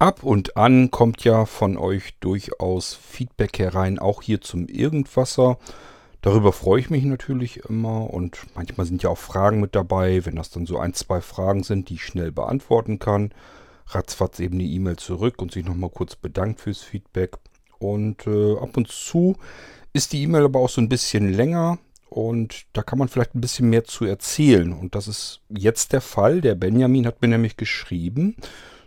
Ab und an kommt ja von euch durchaus Feedback herein, auch hier zum Irgendwasser. Darüber freue ich mich natürlich immer und manchmal sind ja auch Fragen mit dabei. Wenn das dann so ein, zwei Fragen sind, die ich schnell beantworten kann, ratzfatz eben eine E-Mail zurück und sich nochmal kurz bedankt fürs Feedback. Und äh, ab und zu ist die E-Mail aber auch so ein bisschen länger und da kann man vielleicht ein bisschen mehr zu erzählen. Und das ist jetzt der Fall. Der Benjamin hat mir nämlich geschrieben,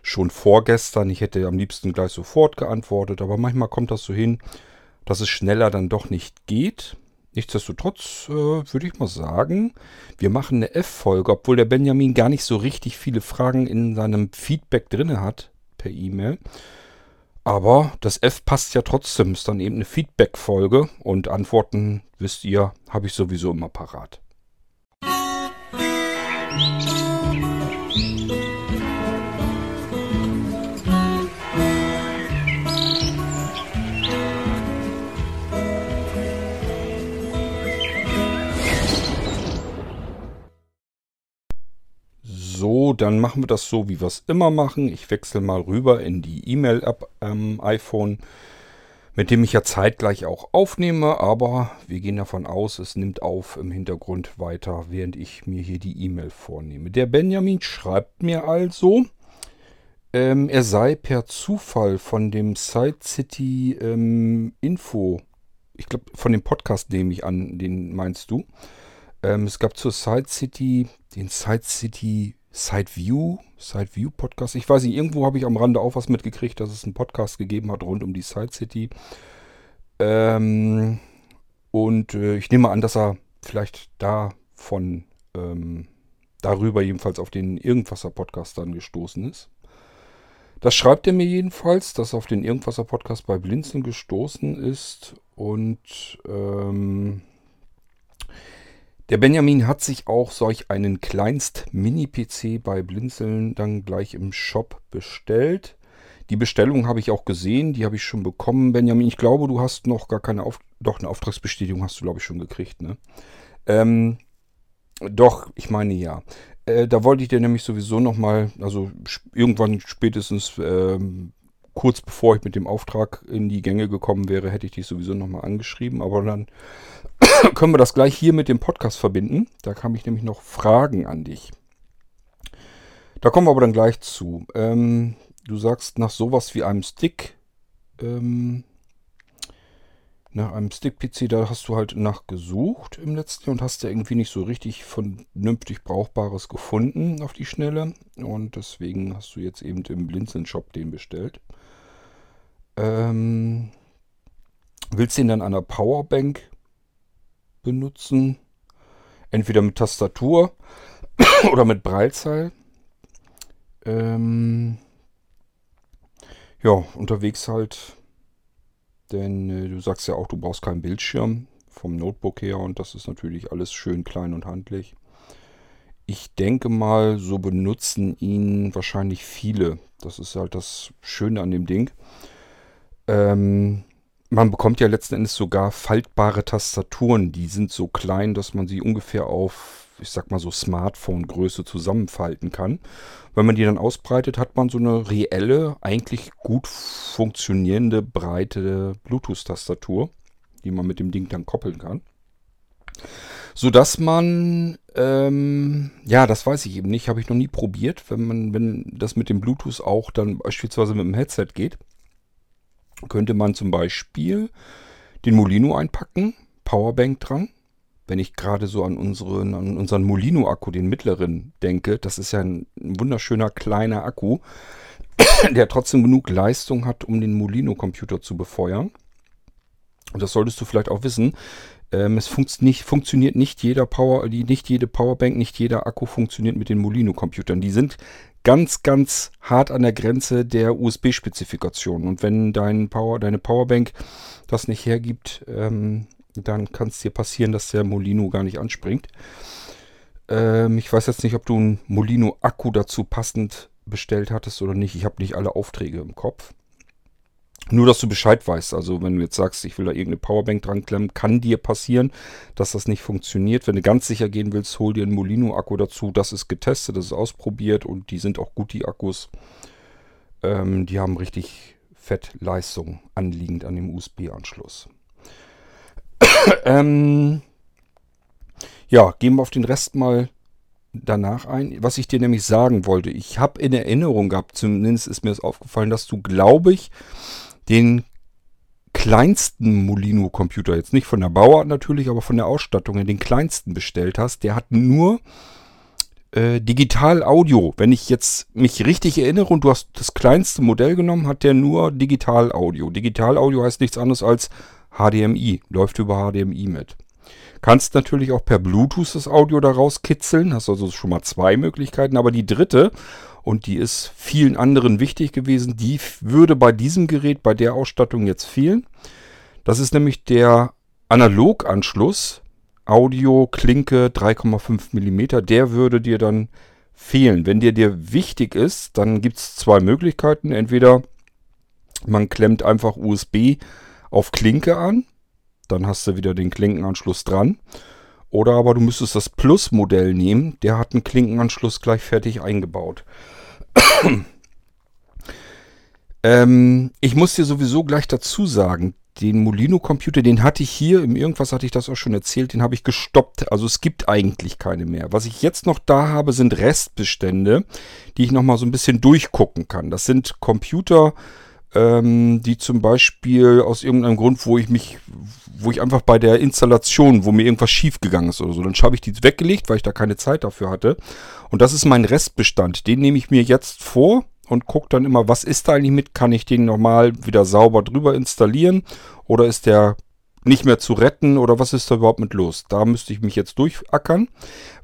schon vorgestern. Ich hätte am liebsten gleich sofort geantwortet, aber manchmal kommt das so hin, dass es schneller dann doch nicht geht. Nichtsdestotrotz äh, würde ich mal sagen, wir machen eine F-Folge, obwohl der Benjamin gar nicht so richtig viele Fragen in seinem Feedback drin hat per E-Mail. Aber das F passt ja trotzdem, ist dann eben eine Feedback-Folge und Antworten, wisst ihr, habe ich sowieso immer parat. So, dann machen wir das so, wie wir es immer machen. Ich wechsle mal rüber in die E-Mail-App am iPhone, mit dem ich ja zeitgleich auch aufnehme. Aber wir gehen davon aus, es nimmt auf im Hintergrund weiter, während ich mir hier die E-Mail vornehme. Der Benjamin schreibt mir also, ähm, er sei per Zufall von dem Side City ähm, Info, ich glaube, von dem Podcast nehme ich an, den meinst du. Ähm, es gab zur Side City den Side City Sideview, Sideview Podcast. Ich weiß nicht, irgendwo habe ich am Rande auch was mitgekriegt, dass es einen Podcast gegeben hat rund um die Side City. Ähm, und äh, ich nehme an, dass er vielleicht davon, ähm, darüber jedenfalls auf den Irgendwasser Podcast dann gestoßen ist. Das schreibt er mir jedenfalls, dass er auf den Irgendwasser Podcast bei Blinzeln gestoßen ist und ähm, der Benjamin hat sich auch solch einen Kleinst-Mini-PC bei Blinzeln dann gleich im Shop bestellt. Die Bestellung habe ich auch gesehen, die habe ich schon bekommen. Benjamin, ich glaube, du hast noch gar keine Auf doch eine Auftragsbestätigung hast du glaube ich schon gekriegt, ne? Ähm, doch, ich meine ja. Äh, da wollte ich dir nämlich sowieso noch mal, also irgendwann spätestens ähm, kurz bevor ich mit dem Auftrag in die Gänge gekommen wäre, hätte ich dich sowieso noch mal angeschrieben. Aber dann können wir das gleich hier mit dem Podcast verbinden. Da kam ich nämlich noch Fragen an dich. Da kommen wir aber dann gleich zu. Ähm, du sagst nach sowas wie einem Stick, ähm, nach einem Stick-PC, da hast du halt nachgesucht im letzten Jahr und hast ja irgendwie nicht so richtig vernünftig Brauchbares gefunden auf die Schnelle. Und deswegen hast du jetzt eben im Blinzeln-Shop den bestellt. Ähm, willst du ihn dann an der Powerbank benutzen. Entweder mit Tastatur oder mit Breitzeil. Ähm, ja, unterwegs halt. Denn äh, du sagst ja auch, du brauchst keinen Bildschirm vom Notebook her und das ist natürlich alles schön klein und handlich. Ich denke mal, so benutzen ihn wahrscheinlich viele. Das ist halt das Schöne an dem Ding. Ähm, man bekommt ja letzten Endes sogar faltbare Tastaturen. Die sind so klein, dass man sie ungefähr auf, ich sag mal so Smartphone-Größe zusammenfalten kann. Wenn man die dann ausbreitet, hat man so eine reelle, eigentlich gut funktionierende, breite Bluetooth-Tastatur, die man mit dem Ding dann koppeln kann. Sodass man, ähm, ja, das weiß ich eben nicht, habe ich noch nie probiert, wenn man, wenn das mit dem Bluetooth auch dann beispielsweise mit dem Headset geht könnte man zum Beispiel den Molino einpacken, Powerbank dran. Wenn ich gerade so an unseren, an unseren Molino-Akku, den mittleren, denke, das ist ja ein wunderschöner kleiner Akku, der trotzdem genug Leistung hat, um den Molino-Computer zu befeuern. Und das solltest du vielleicht auch wissen. Ähm, es funkt nicht, funktioniert nicht jeder Power, nicht jede Powerbank, nicht jeder Akku funktioniert mit den Molino-Computern. Die sind ganz, ganz hart an der Grenze der USB-Spezifikation. Und wenn dein Power, deine Powerbank das nicht hergibt, ähm, dann kann es dir passieren, dass der Molino gar nicht anspringt. Ähm, ich weiß jetzt nicht, ob du einen Molino-Akku dazu passend bestellt hattest oder nicht. Ich habe nicht alle Aufträge im Kopf. Nur, dass du Bescheid weißt. Also, wenn du jetzt sagst, ich will da irgendeine Powerbank dran klemmen, kann dir passieren, dass das nicht funktioniert. Wenn du ganz sicher gehen willst, hol dir einen Molino-Akku dazu. Das ist getestet, das ist ausprobiert und die sind auch gut, die Akkus. Ähm, die haben richtig Fettleistung anliegend an dem USB-Anschluss. ähm, ja, gehen wir auf den Rest mal danach ein. Was ich dir nämlich sagen wollte, ich habe in Erinnerung gehabt, zumindest ist mir das aufgefallen, dass du, glaube ich, den kleinsten Molino-Computer, jetzt nicht von der Bauart natürlich, aber von der Ausstattung her, den kleinsten bestellt hast. Der hat nur äh, Digital-Audio. Wenn ich jetzt mich richtig erinnere und du hast das kleinste Modell genommen, hat der nur Digital-Audio. Digital-Audio heißt nichts anderes als HDMI, läuft über HDMI mit. Kannst natürlich auch per Bluetooth das Audio daraus kitzeln, hast also schon mal zwei Möglichkeiten, aber die dritte, und die ist vielen anderen wichtig gewesen, die würde bei diesem Gerät, bei der Ausstattung jetzt fehlen. Das ist nämlich der Analoganschluss, Audio, Klinke 3,5 mm, der würde dir dann fehlen. Wenn der dir wichtig ist, dann gibt es zwei Möglichkeiten. Entweder man klemmt einfach USB auf Klinke an dann hast du wieder den Klinkenanschluss dran. Oder aber du müsstest das Plus-Modell nehmen. Der hat einen Klinkenanschluss gleich fertig eingebaut. ähm, ich muss dir sowieso gleich dazu sagen, den Molino-Computer, den hatte ich hier, im Irgendwas hatte ich das auch schon erzählt, den habe ich gestoppt. Also es gibt eigentlich keine mehr. Was ich jetzt noch da habe, sind Restbestände, die ich nochmal so ein bisschen durchgucken kann. Das sind Computer, ähm, die zum Beispiel aus irgendeinem Grund, wo ich mich, wo ich einfach bei der Installation, wo mir irgendwas schief gegangen ist oder so, dann habe ich die weggelegt, weil ich da keine Zeit dafür hatte. Und das ist mein Restbestand. Den nehme ich mir jetzt vor und gucke dann immer, was ist da eigentlich mit? Kann ich den nochmal wieder sauber drüber installieren? Oder ist der nicht mehr zu retten oder was ist da überhaupt mit los? Da müsste ich mich jetzt durchackern.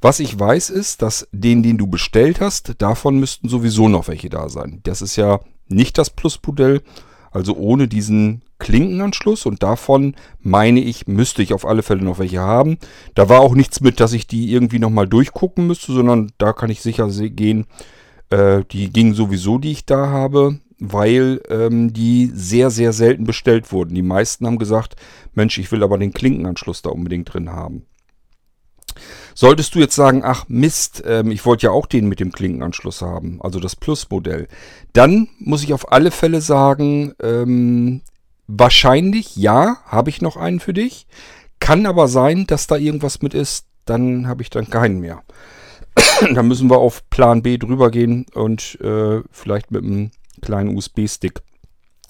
Was ich weiß ist, dass den, den du bestellt hast, davon müssten sowieso noch welche da sein. Das ist ja nicht das Plus-Modell, also ohne diesen Klinkenanschluss und davon meine ich, müsste ich auf alle Fälle noch welche haben. Da war auch nichts mit, dass ich die irgendwie nochmal durchgucken müsste, sondern da kann ich sicher gehen, äh, die gingen sowieso, die ich da habe, weil ähm, die sehr, sehr selten bestellt wurden. Die meisten haben gesagt, Mensch, ich will aber den Klinkenanschluss da unbedingt drin haben. Solltest du jetzt sagen, ach Mist, ähm, ich wollte ja auch den mit dem Klinkenanschluss haben, also das Plus-Modell, dann muss ich auf alle Fälle sagen, ähm, wahrscheinlich ja, habe ich noch einen für dich. Kann aber sein, dass da irgendwas mit ist, dann habe ich dann keinen mehr. dann müssen wir auf Plan B drüber gehen und äh, vielleicht mit einem kleinen USB-Stick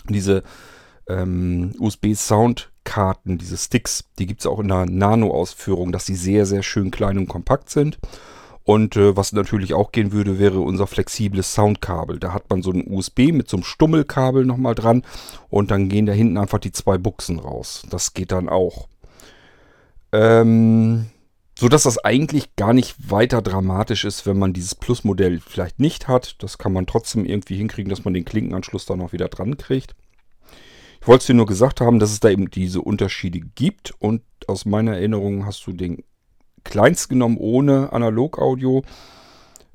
diese ähm, USB-Sound Karten, diese Sticks, die gibt es auch in der Nano-Ausführung, dass sie sehr, sehr schön klein und kompakt sind. Und äh, was natürlich auch gehen würde, wäre unser flexibles Soundkabel. Da hat man so ein USB mit so einem Stummelkabel nochmal dran und dann gehen da hinten einfach die zwei Buchsen raus. Das geht dann auch. Ähm, so dass das eigentlich gar nicht weiter dramatisch ist, wenn man dieses Plus-Modell vielleicht nicht hat. Das kann man trotzdem irgendwie hinkriegen, dass man den Klinkenanschluss dann noch wieder dran kriegt. Ich wollte es dir nur gesagt haben, dass es da eben diese Unterschiede gibt und aus meiner Erinnerung hast du den kleinst genommen ohne Analog-Audio.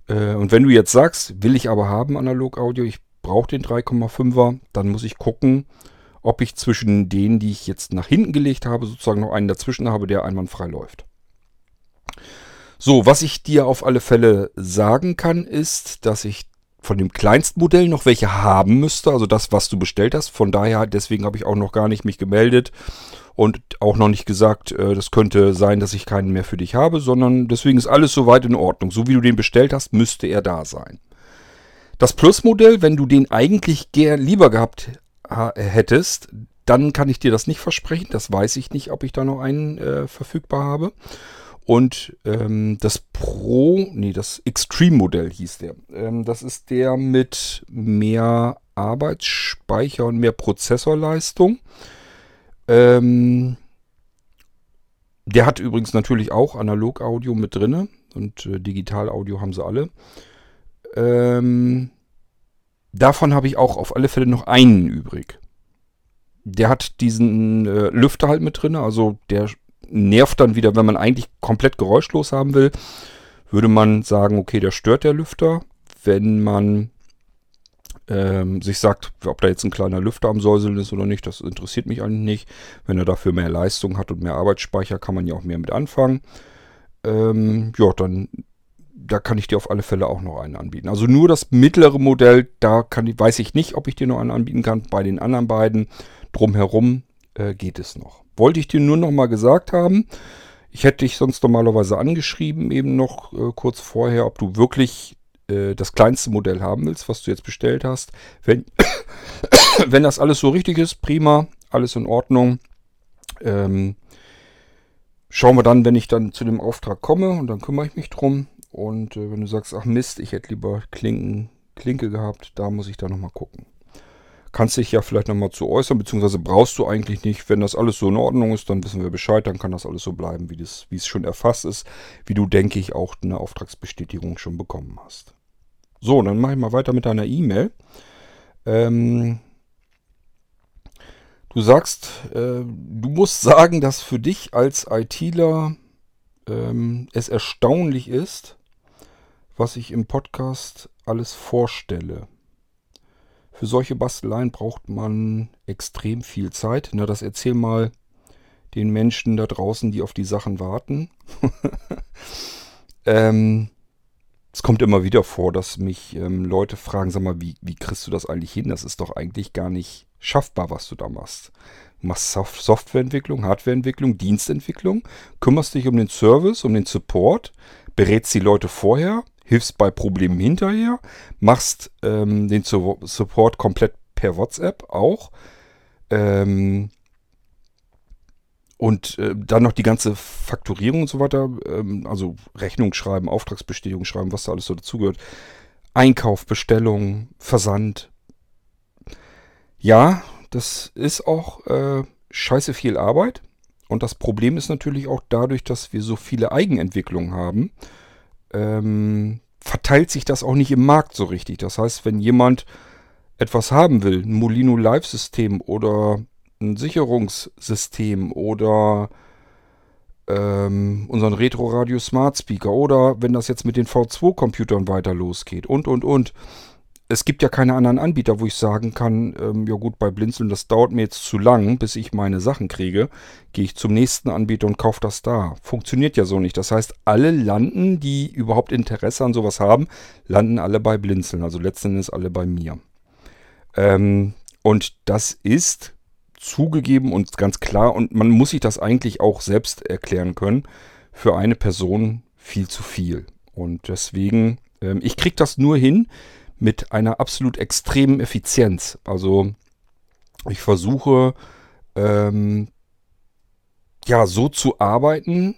Äh, und wenn du jetzt sagst, will ich aber haben Analog-Audio, ich brauche den 3,5er, dann muss ich gucken, ob ich zwischen denen, die ich jetzt nach hinten gelegt habe, sozusagen noch einen dazwischen habe, der einwandfrei läuft. So, was ich dir auf alle Fälle sagen kann, ist, dass ich von dem Kleinstmodell noch welche haben müsste, also das, was du bestellt hast. Von daher, deswegen habe ich auch noch gar nicht mich gemeldet und auch noch nicht gesagt, äh, das könnte sein, dass ich keinen mehr für dich habe, sondern deswegen ist alles soweit in Ordnung. So wie du den bestellt hast, müsste er da sein. Das Plus-Modell, wenn du den eigentlich gern lieber gehabt hättest, dann kann ich dir das nicht versprechen. Das weiß ich nicht, ob ich da noch einen äh, verfügbar habe. Und ähm, das Pro, nee, das Extreme-Modell hieß der. Ähm, das ist der mit mehr Arbeitsspeicher und mehr Prozessorleistung. Ähm, der hat übrigens natürlich auch Analog-Audio mit drin und äh, Digital-Audio haben sie alle. Ähm, davon habe ich auch auf alle Fälle noch einen übrig. Der hat diesen äh, Lüfter halt mit drin, also der nervt dann wieder, wenn man eigentlich komplett geräuschlos haben will, würde man sagen, okay, der stört der Lüfter. Wenn man ähm, sich sagt, ob da jetzt ein kleiner Lüfter am Säuseln ist oder nicht, das interessiert mich eigentlich nicht. Wenn er dafür mehr Leistung hat und mehr Arbeitsspeicher, kann man ja auch mehr mit anfangen. Ähm, ja, dann da kann ich dir auf alle Fälle auch noch einen anbieten. Also nur das mittlere Modell, da kann, weiß ich nicht, ob ich dir noch einen anbieten kann. Bei den anderen beiden drumherum äh, geht es noch. Wollte ich dir nur noch mal gesagt haben. Ich hätte dich sonst normalerweise angeschrieben, eben noch äh, kurz vorher, ob du wirklich äh, das kleinste Modell haben willst, was du jetzt bestellt hast. Wenn, wenn das alles so richtig ist, prima, alles in Ordnung. Ähm, schauen wir dann, wenn ich dann zu dem Auftrag komme und dann kümmere ich mich drum. Und äh, wenn du sagst, ach Mist, ich hätte lieber Klinken, Klinke gehabt, da muss ich dann nochmal gucken. Kannst dich ja vielleicht nochmal zu äußern, beziehungsweise brauchst du eigentlich nicht. Wenn das alles so in Ordnung ist, dann wissen wir Bescheid, dann kann das alles so bleiben, wie, das, wie es schon erfasst ist, wie du, denke ich, auch eine Auftragsbestätigung schon bekommen hast. So, dann mache ich mal weiter mit deiner E-Mail. Ähm, du sagst, äh, du musst sagen, dass für dich als ITler ähm, es erstaunlich ist, was ich im Podcast alles vorstelle. Für solche Basteleien braucht man extrem viel Zeit. Na, das erzähl mal den Menschen da draußen, die auf die Sachen warten. ähm, es kommt immer wieder vor, dass mich ähm, Leute fragen, sag mal, wie, wie kriegst du das eigentlich hin? Das ist doch eigentlich gar nicht schaffbar, was du da machst. Du machst Soft Softwareentwicklung, Hardwareentwicklung, Dienstentwicklung, kümmerst dich um den Service, um den Support, berätst die Leute vorher, hilfst bei Problemen hinterher, machst ähm, den Support komplett per WhatsApp auch. Ähm, und äh, dann noch die ganze Fakturierung und so weiter, ähm, also Rechnung schreiben, Auftragsbestätigung schreiben, was da alles so dazugehört. Einkauf, Bestellung, Versand. Ja, das ist auch äh, scheiße viel Arbeit. Und das Problem ist natürlich auch dadurch, dass wir so viele Eigenentwicklungen haben, ähm, verteilt sich das auch nicht im Markt so richtig. Das heißt, wenn jemand etwas haben will, ein Molino Live-System oder ein Sicherungssystem oder ähm, unseren Retro Radio Smart Speaker oder wenn das jetzt mit den V2-Computern weiter losgeht und und und es gibt ja keine anderen Anbieter, wo ich sagen kann, ähm, ja gut, bei Blinzeln, das dauert mir jetzt zu lang, bis ich meine Sachen kriege. Gehe ich zum nächsten Anbieter und kaufe das da. Funktioniert ja so nicht. Das heißt, alle landen, die überhaupt Interesse an sowas haben, landen alle bei Blinzeln. Also letzten Endes alle bei mir. Ähm, und das ist zugegeben und ganz klar, und man muss sich das eigentlich auch selbst erklären können, für eine Person viel zu viel. Und deswegen, ähm, ich kriege das nur hin, mit einer absolut extremen Effizienz. Also ich versuche ähm, ja so zu arbeiten,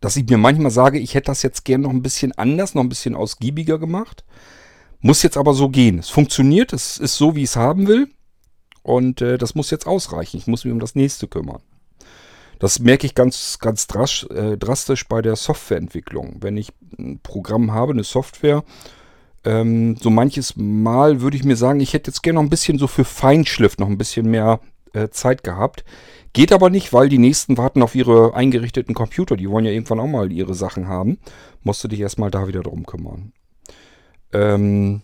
dass ich mir manchmal sage, ich hätte das jetzt gern noch ein bisschen anders, noch ein bisschen ausgiebiger gemacht. Muss jetzt aber so gehen. Es funktioniert, es ist so, wie ich es haben will. Und äh, das muss jetzt ausreichen. Ich muss mich um das nächste kümmern. Das merke ich ganz, ganz äh, drastisch bei der Softwareentwicklung. Wenn ich ein Programm habe, eine Software, ähm, so manches Mal würde ich mir sagen, ich hätte jetzt gerne noch ein bisschen so für Feinschliff noch ein bisschen mehr äh, Zeit gehabt. Geht aber nicht, weil die nächsten warten auf ihre eingerichteten Computer. Die wollen ja irgendwann auch mal ihre Sachen haben. Musst du dich erstmal da wieder drum kümmern. Ähm,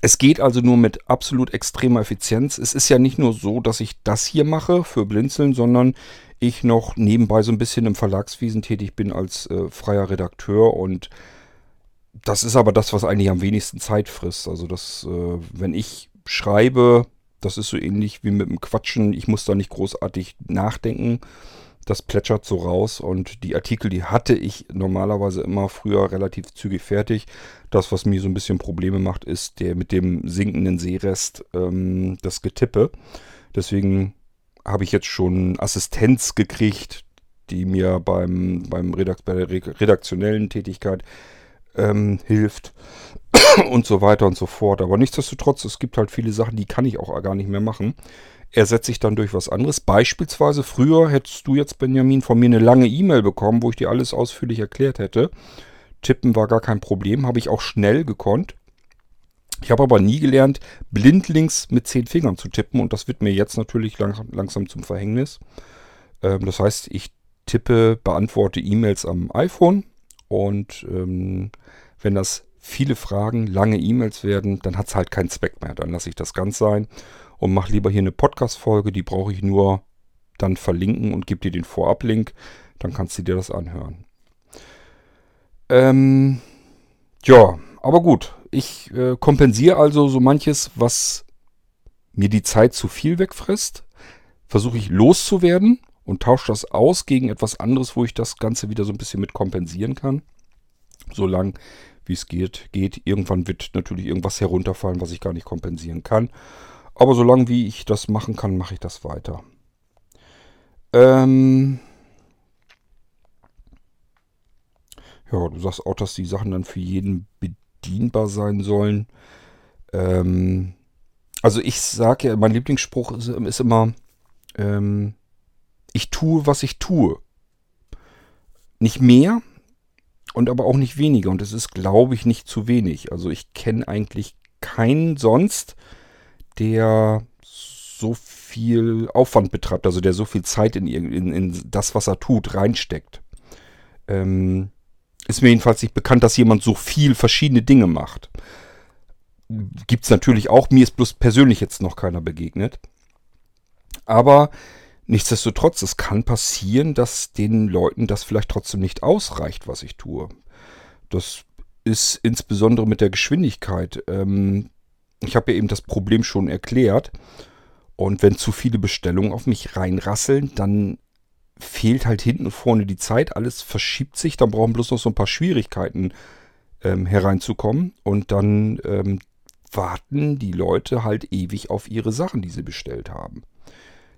es geht also nur mit absolut extremer Effizienz. Es ist ja nicht nur so, dass ich das hier mache für Blinzeln, sondern ich noch nebenbei so ein bisschen im Verlagswesen tätig bin als äh, freier Redakteur und das ist aber das, was eigentlich am wenigsten Zeit frisst. Also das, äh, wenn ich schreibe, das ist so ähnlich wie mit dem Quatschen. Ich muss da nicht großartig nachdenken. Das plätschert so raus und die Artikel, die hatte ich normalerweise immer früher relativ zügig fertig. Das, was mir so ein bisschen Probleme macht, ist der mit dem sinkenden Seerest, ähm, das Getippe. Deswegen habe ich jetzt schon Assistenz gekriegt, die mir beim, beim Redakt bei der redaktionellen Tätigkeit ähm, hilft und so weiter und so fort. Aber nichtsdestotrotz, es gibt halt viele Sachen, die kann ich auch gar nicht mehr machen. Ersetze ich dann durch was anderes. Beispielsweise, früher hättest du jetzt, Benjamin, von mir eine lange E-Mail bekommen, wo ich dir alles ausführlich erklärt hätte. Tippen war gar kein Problem, habe ich auch schnell gekonnt. Ich habe aber nie gelernt, blindlings mit zehn Fingern zu tippen und das wird mir jetzt natürlich lang, langsam zum Verhängnis. Ähm, das heißt, ich tippe, beantworte E-Mails am iPhone und ähm, wenn das viele Fragen, lange E-Mails werden, dann hat es halt keinen Zweck mehr. Dann lasse ich das ganz sein und mache lieber hier eine Podcast-Folge. Die brauche ich nur dann verlinken und gebe dir den Vorab-Link. Dann kannst du dir das anhören. Ähm, ja, aber gut. Ich äh, kompensiere also so manches, was mir die Zeit zu viel wegfrisst. Versuche ich loszuwerden und tausche das aus gegen etwas anderes, wo ich das Ganze wieder so ein bisschen mit kompensieren kann. Solange wie es geht, geht. Irgendwann wird natürlich irgendwas herunterfallen, was ich gar nicht kompensieren kann. Aber solange wie ich das machen kann, mache ich das weiter. Ähm ja, du sagst auch, dass die Sachen dann für jeden bedienbar sein sollen. Ähm also ich sage ja, mein Lieblingsspruch ist, ist immer, ähm ich tue, was ich tue. Nicht mehr und aber auch nicht weniger. Und es ist, glaube ich, nicht zu wenig. Also ich kenne eigentlich keinen sonst, der so viel Aufwand betreibt, also der so viel Zeit in, in, in das, was er tut, reinsteckt. Ähm, ist mir jedenfalls nicht bekannt, dass jemand so viel verschiedene Dinge macht. Gibt es natürlich auch, mir ist bloß persönlich jetzt noch keiner begegnet. Aber nichtsdestotrotz, es kann passieren, dass den Leuten das vielleicht trotzdem nicht ausreicht, was ich tue. Das ist insbesondere mit der Geschwindigkeit. Ähm, ich habe ja eben das Problem schon erklärt. Und wenn zu viele Bestellungen auf mich reinrasseln, dann fehlt halt hinten und vorne die Zeit. Alles verschiebt sich. Dann brauchen bloß noch so ein paar Schwierigkeiten ähm, hereinzukommen. Und dann ähm, warten die Leute halt ewig auf ihre Sachen, die sie bestellt haben.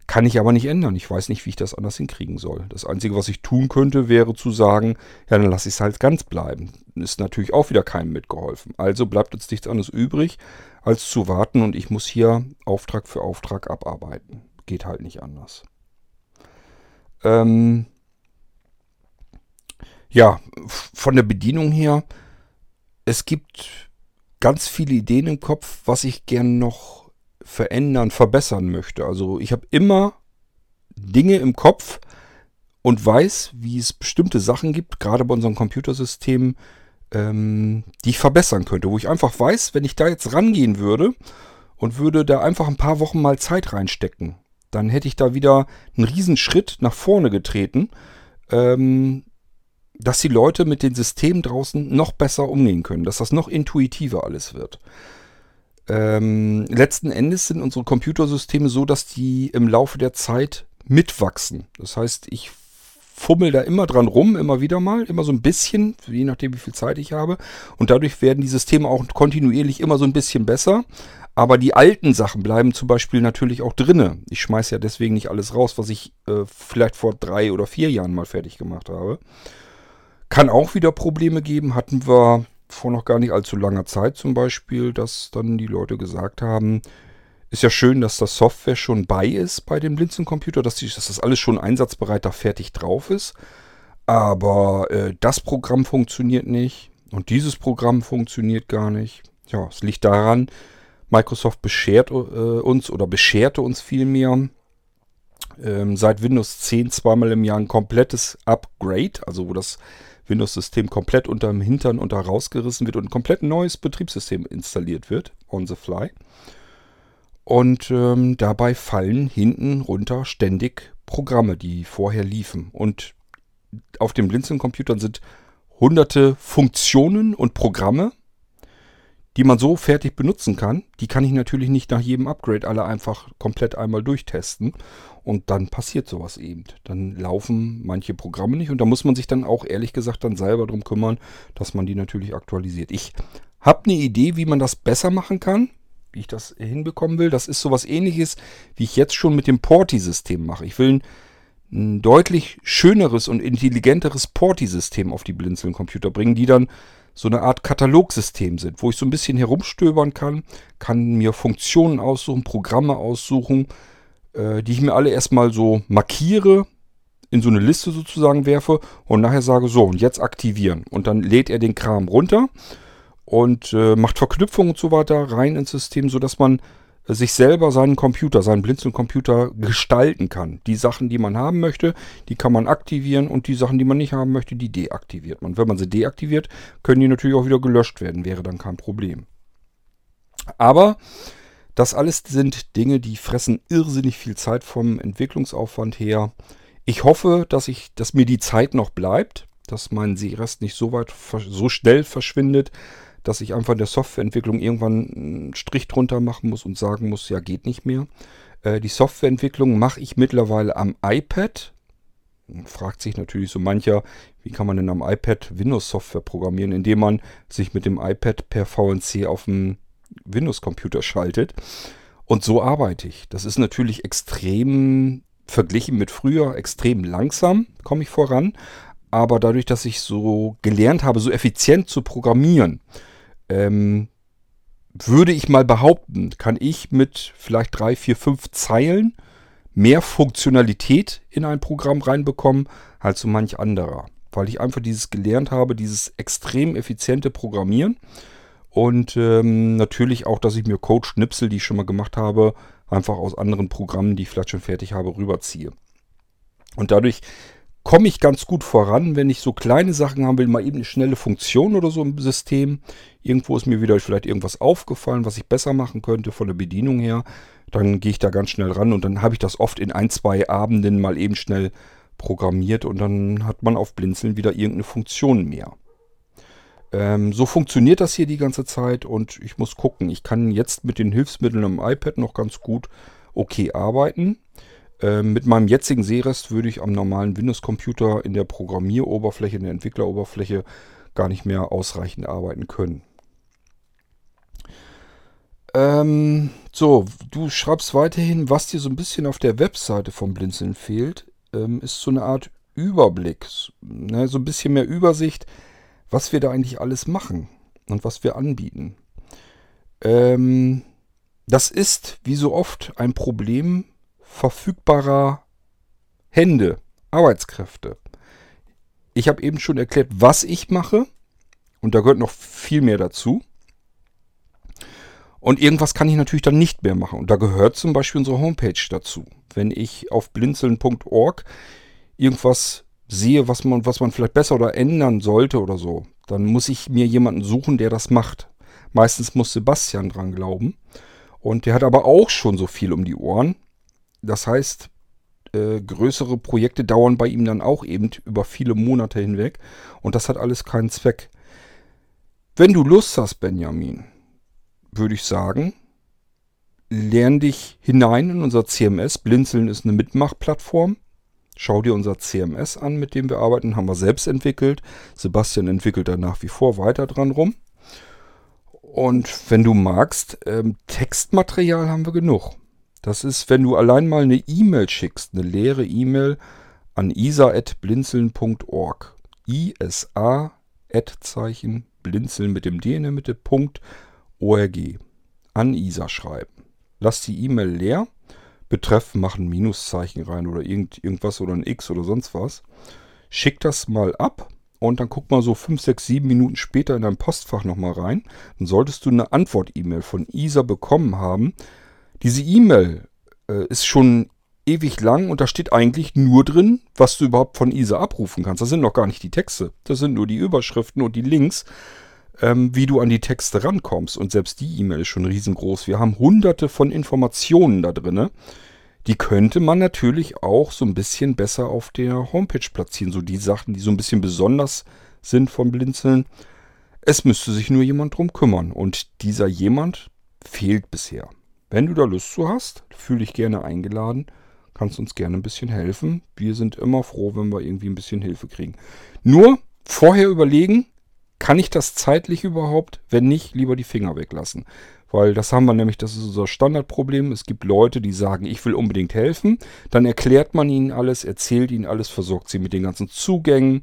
Kann ich aber nicht ändern. Ich weiß nicht, wie ich das anders hinkriegen soll. Das Einzige, was ich tun könnte, wäre zu sagen, ja, dann lasse ich es halt ganz bleiben. Ist natürlich auch wieder keinem mitgeholfen. Also bleibt uns nichts anderes übrig, als zu warten und ich muss hier Auftrag für Auftrag abarbeiten. Geht halt nicht anders. Ähm ja, von der Bedienung her, es gibt ganz viele Ideen im Kopf, was ich gern noch verändern, verbessern möchte. Also ich habe immer Dinge im Kopf und weiß, wie es bestimmte Sachen gibt, gerade bei unserem Computersystem, ähm, die ich verbessern könnte. Wo ich einfach weiß, wenn ich da jetzt rangehen würde und würde da einfach ein paar Wochen mal Zeit reinstecken, dann hätte ich da wieder einen Riesenschritt nach vorne getreten, ähm, dass die Leute mit den Systemen draußen noch besser umgehen können, dass das noch intuitiver alles wird. Ähm, letzten Endes sind unsere Computersysteme so, dass die im Laufe der Zeit mitwachsen. Das heißt, ich fummel da immer dran rum, immer wieder mal, immer so ein bisschen, je nachdem, wie viel Zeit ich habe. Und dadurch werden die Systeme auch kontinuierlich immer so ein bisschen besser. Aber die alten Sachen bleiben zum Beispiel natürlich auch drinne. Ich schmeiße ja deswegen nicht alles raus, was ich äh, vielleicht vor drei oder vier Jahren mal fertig gemacht habe. Kann auch wieder Probleme geben. Hatten wir vor noch gar nicht allzu langer Zeit zum Beispiel, dass dann die Leute gesagt haben, ist ja schön, dass das Software schon bei ist bei dem Blinzencomputer, dass, dass das alles schon einsatzbereit da fertig drauf ist. Aber äh, das Programm funktioniert nicht und dieses Programm funktioniert gar nicht. Ja, es liegt daran, Microsoft beschert äh, uns oder bescherte uns vielmehr ähm, seit Windows 10 zweimal im Jahr ein komplettes Upgrade, also wo das Windows-System komplett unter dem Hintern unter rausgerissen wird und ein komplett neues Betriebssystem installiert wird, on the fly. Und ähm, dabei fallen hinten runter ständig Programme, die vorher liefen. Und auf den Blinzeln-Computern sind hunderte Funktionen und Programme, die man so fertig benutzen kann. Die kann ich natürlich nicht nach jedem Upgrade alle einfach komplett einmal durchtesten. Und dann passiert sowas eben. Dann laufen manche Programme nicht und da muss man sich dann auch ehrlich gesagt dann selber drum kümmern, dass man die natürlich aktualisiert. Ich habe eine Idee, wie man das besser machen kann, wie ich das hinbekommen will. Das ist sowas ähnliches, wie ich jetzt schon mit dem Porti-System mache. Ich will ein, ein deutlich schöneres und intelligenteres Porti-System auf die Blinzeln-Computer bringen, die dann so eine Art Katalogsystem sind, wo ich so ein bisschen herumstöbern kann, kann mir Funktionen aussuchen, Programme aussuchen, äh, die ich mir alle erstmal so markiere, in so eine Liste sozusagen werfe und nachher sage, so, und jetzt aktivieren. Und dann lädt er den Kram runter und äh, macht Verknüpfungen und so weiter rein ins System, sodass man sich selber seinen Computer, seinen Blinzeln-Computer gestalten kann. Die Sachen, die man haben möchte, die kann man aktivieren und die Sachen, die man nicht haben möchte, die deaktiviert man. Wenn man sie deaktiviert, können die natürlich auch wieder gelöscht werden, wäre dann kein Problem. Aber das alles sind Dinge, die fressen irrsinnig viel Zeit vom Entwicklungsaufwand her. Ich hoffe, dass, ich, dass mir die Zeit noch bleibt. dass mein Sehrest nicht so weit, so schnell verschwindet, dass ich einfach in der Softwareentwicklung irgendwann einen Strich drunter machen muss und sagen muss, ja, geht nicht mehr. Äh, die Softwareentwicklung mache ich mittlerweile am iPad. Fragt sich natürlich so mancher, wie kann man denn am iPad Windows-Software programmieren, indem man sich mit dem iPad per VNC auf dem Windows-Computer schaltet. Und so arbeite ich. Das ist natürlich extrem, verglichen mit früher, extrem langsam komme ich voran. Aber dadurch, dass ich so gelernt habe, so effizient zu programmieren, ähm, würde ich mal behaupten, kann ich mit vielleicht drei, vier, fünf Zeilen mehr Funktionalität in ein Programm reinbekommen als so manch anderer. Weil ich einfach dieses gelernt habe, dieses extrem effiziente Programmieren. Und ähm, natürlich auch, dass ich mir Code-Schnipsel, die ich schon mal gemacht habe, einfach aus anderen Programmen, die ich vielleicht schon fertig habe, rüberziehe. Und dadurch komme ich ganz gut voran, wenn ich so kleine Sachen haben will, mal eben eine schnelle Funktion oder so im System. Irgendwo ist mir wieder vielleicht irgendwas aufgefallen, was ich besser machen könnte von der Bedienung her. Dann gehe ich da ganz schnell ran und dann habe ich das oft in ein, zwei Abenden mal eben schnell programmiert und dann hat man auf Blinzeln wieder irgendeine Funktion mehr. Ähm, so funktioniert das hier die ganze Zeit und ich muss gucken. Ich kann jetzt mit den Hilfsmitteln am iPad noch ganz gut okay arbeiten. Ähm, mit meinem jetzigen Sehrest würde ich am normalen Windows-Computer in der Programmieroberfläche, in der Entwickleroberfläche gar nicht mehr ausreichend arbeiten können. Ähm, so, du schreibst weiterhin, was dir so ein bisschen auf der Webseite vom Blinzeln fehlt, ähm, ist so eine Art Überblick, ne, so ein bisschen mehr Übersicht, was wir da eigentlich alles machen und was wir anbieten. Ähm, das ist, wie so oft, ein Problem verfügbarer Hände, Arbeitskräfte. Ich habe eben schon erklärt, was ich mache. Und da gehört noch viel mehr dazu. Und irgendwas kann ich natürlich dann nicht mehr machen. Und da gehört zum Beispiel unsere Homepage dazu. Wenn ich auf blinzeln.org irgendwas sehe, was man, was man vielleicht besser oder ändern sollte oder so, dann muss ich mir jemanden suchen, der das macht. Meistens muss Sebastian dran glauben. Und der hat aber auch schon so viel um die Ohren. Das heißt, äh, größere Projekte dauern bei ihm dann auch eben über viele Monate hinweg. Und das hat alles keinen Zweck. Wenn du Lust hast, Benjamin, würde ich sagen, lern dich hinein in unser CMS. Blinzeln ist eine Mitmachplattform. Schau dir unser CMS an, mit dem wir arbeiten. Haben wir selbst entwickelt. Sebastian entwickelt da nach wie vor weiter dran rum. Und wenn du magst, ähm, Textmaterial haben wir genug. Das ist, wenn du allein mal eine E-Mail schickst, eine leere E-Mail an isa.blinzeln.org. ISA, Ad-Zeichen, blinzeln mit dem D in der Mitte, Punkt, ORG. An ISA schreiben. Lass die E-Mail leer. Betreff, mach ein Minuszeichen rein oder irgend, irgendwas oder ein X oder sonst was. Schick das mal ab und dann guck mal so 5, 6, 7 Minuten später in dein Postfach nochmal rein. Dann solltest du eine Antwort-E-Mail von ISA bekommen haben, diese E-Mail äh, ist schon ewig lang und da steht eigentlich nur drin, was du überhaupt von ISA abrufen kannst. Das sind noch gar nicht die Texte. Das sind nur die Überschriften und die Links, ähm, wie du an die Texte rankommst. Und selbst die E-Mail ist schon riesengroß. Wir haben hunderte von Informationen da drin. Die könnte man natürlich auch so ein bisschen besser auf der Homepage platzieren. So die Sachen, die so ein bisschen besonders sind von Blinzeln. Es müsste sich nur jemand drum kümmern. Und dieser jemand fehlt bisher. Wenn du da Lust zu hast, fühle dich gerne eingeladen, kannst uns gerne ein bisschen helfen. Wir sind immer froh, wenn wir irgendwie ein bisschen Hilfe kriegen. Nur vorher überlegen, kann ich das zeitlich überhaupt? Wenn nicht, lieber die Finger weglassen. Weil das haben wir nämlich, das ist unser Standardproblem. Es gibt Leute, die sagen, ich will unbedingt helfen. Dann erklärt man ihnen alles, erzählt ihnen alles, versorgt sie mit den ganzen Zugängen,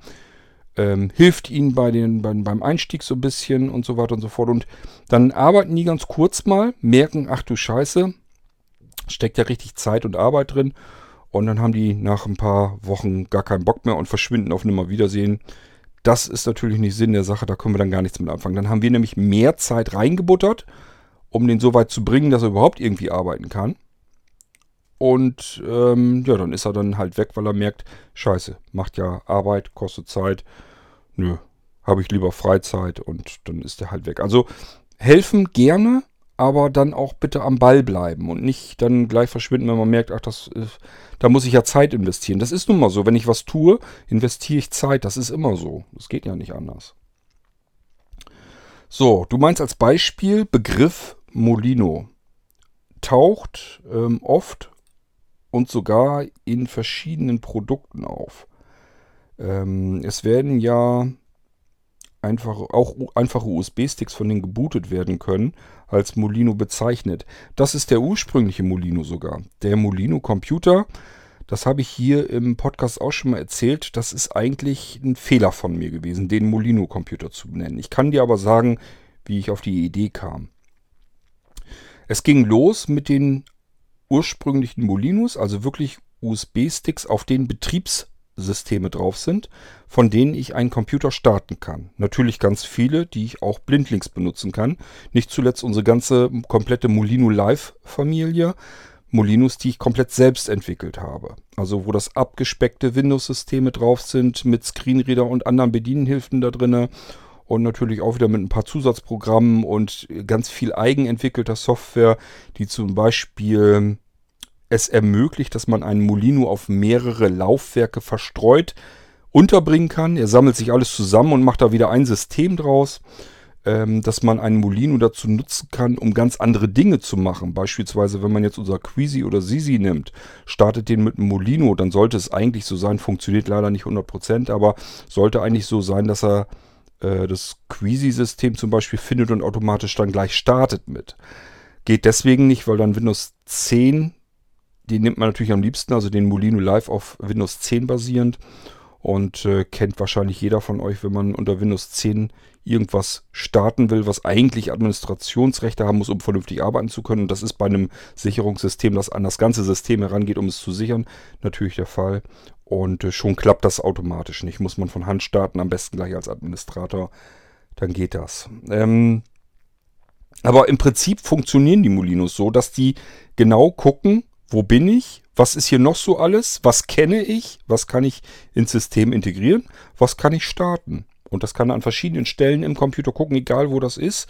ähm, hilft ihnen bei den, beim, beim Einstieg so ein bisschen und so weiter und so fort. Und dann arbeiten die ganz kurz mal, merken, ach du Scheiße, steckt ja richtig Zeit und Arbeit drin. Und dann haben die nach ein paar Wochen gar keinen Bock mehr und verschwinden auf Nimmerwiedersehen. Das ist natürlich nicht Sinn der Sache, da können wir dann gar nichts mit anfangen. Dann haben wir nämlich mehr Zeit reingebuttert, um den so weit zu bringen, dass er überhaupt irgendwie arbeiten kann. Und ähm, ja, dann ist er dann halt weg, weil er merkt, scheiße, macht ja Arbeit, kostet Zeit. Nö, habe ich lieber Freizeit und dann ist er halt weg. Also helfen gerne, aber dann auch bitte am Ball bleiben und nicht dann gleich verschwinden, wenn man merkt, ach, das, da muss ich ja Zeit investieren. Das ist nun mal so. Wenn ich was tue, investiere ich Zeit. Das ist immer so. Das geht ja nicht anders. So, du meinst als Beispiel Begriff Molino. Taucht ähm, oft und sogar in verschiedenen Produkten auf. Ähm, es werden ja einfach, auch einfache USB-Sticks von denen gebootet werden können, als Molino bezeichnet. Das ist der ursprüngliche Molino sogar. Der Molino-Computer, das habe ich hier im Podcast auch schon mal erzählt, das ist eigentlich ein Fehler von mir gewesen, den Molino-Computer zu benennen. Ich kann dir aber sagen, wie ich auf die Idee kam. Es ging los mit den ursprünglichen Molinos, also wirklich USB-Sticks, auf denen Betriebs Systeme drauf sind, von denen ich einen Computer starten kann. Natürlich ganz viele, die ich auch blindlings benutzen kann. Nicht zuletzt unsere ganze komplette Molino Live Familie. Molinos, die ich komplett selbst entwickelt habe. Also wo das abgespeckte Windows-Systeme drauf sind mit Screenreader und anderen Bedienhilfen da drinne und natürlich auch wieder mit ein paar Zusatzprogrammen und ganz viel eigenentwickelter Software, die zum Beispiel es ermöglicht, dass man einen Molino auf mehrere Laufwerke verstreut unterbringen kann. Er sammelt sich alles zusammen und macht da wieder ein System draus, ähm, dass man einen Molino dazu nutzen kann, um ganz andere Dinge zu machen. Beispielsweise, wenn man jetzt unser Queasy oder Sisi nimmt, startet den mit einem Molino, dann sollte es eigentlich so sein, funktioniert leider nicht 100%, aber sollte eigentlich so sein, dass er äh, das Queasy-System zum Beispiel findet und automatisch dann gleich startet mit. Geht deswegen nicht, weil dann Windows 10 den nimmt man natürlich am liebsten, also den Molino Live auf Windows 10 basierend. Und äh, kennt wahrscheinlich jeder von euch, wenn man unter Windows 10 irgendwas starten will, was eigentlich Administrationsrechte haben muss, um vernünftig arbeiten zu können. Und das ist bei einem Sicherungssystem, das an das ganze System herangeht, um es zu sichern, natürlich der Fall. Und äh, schon klappt das automatisch nicht. Muss man von Hand starten, am besten gleich als Administrator. Dann geht das. Ähm, aber im Prinzip funktionieren die Molinos so, dass die genau gucken, wo bin ich, was ist hier noch so alles, was kenne ich, was kann ich ins System integrieren, was kann ich starten. Und das kann an verschiedenen Stellen im Computer gucken, egal wo das ist.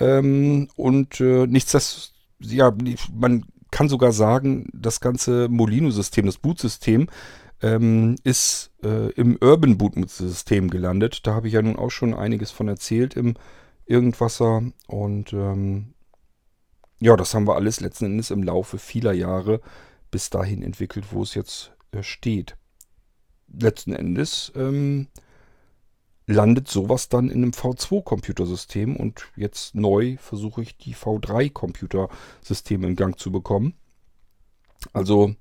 Ähm, und äh, nichtsdestotrotz, ja, man kann sogar sagen, das ganze Molino-System, das Bootsystem, ähm, ist äh, im Urban Boot-System gelandet. Da habe ich ja nun auch schon einiges von erzählt im Irgendwasser. Und ähm, ja, das haben wir alles letzten Endes im Laufe vieler Jahre bis dahin entwickelt, wo es jetzt äh, steht. Letzten Endes ähm, landet sowas dann in einem V2-Computersystem und jetzt neu versuche ich die V3-Computersysteme in Gang zu bekommen. Also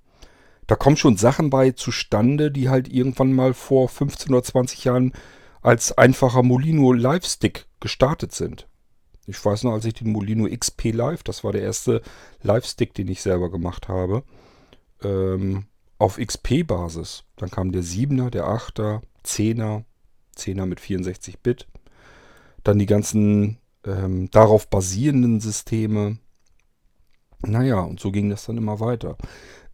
da kommen schon Sachen bei zustande, die halt irgendwann mal vor 15 oder 20 Jahren als einfacher Molino Live Stick gestartet sind. Ich weiß noch, als ich den Molino XP Live, das war der erste Live-Stick, den ich selber gemacht habe, ähm, auf XP-Basis. Dann kam der 7er, der 8er, 10er, 10er mit 64 Bit. Dann die ganzen ähm, darauf basierenden Systeme. Naja, und so ging das dann immer weiter.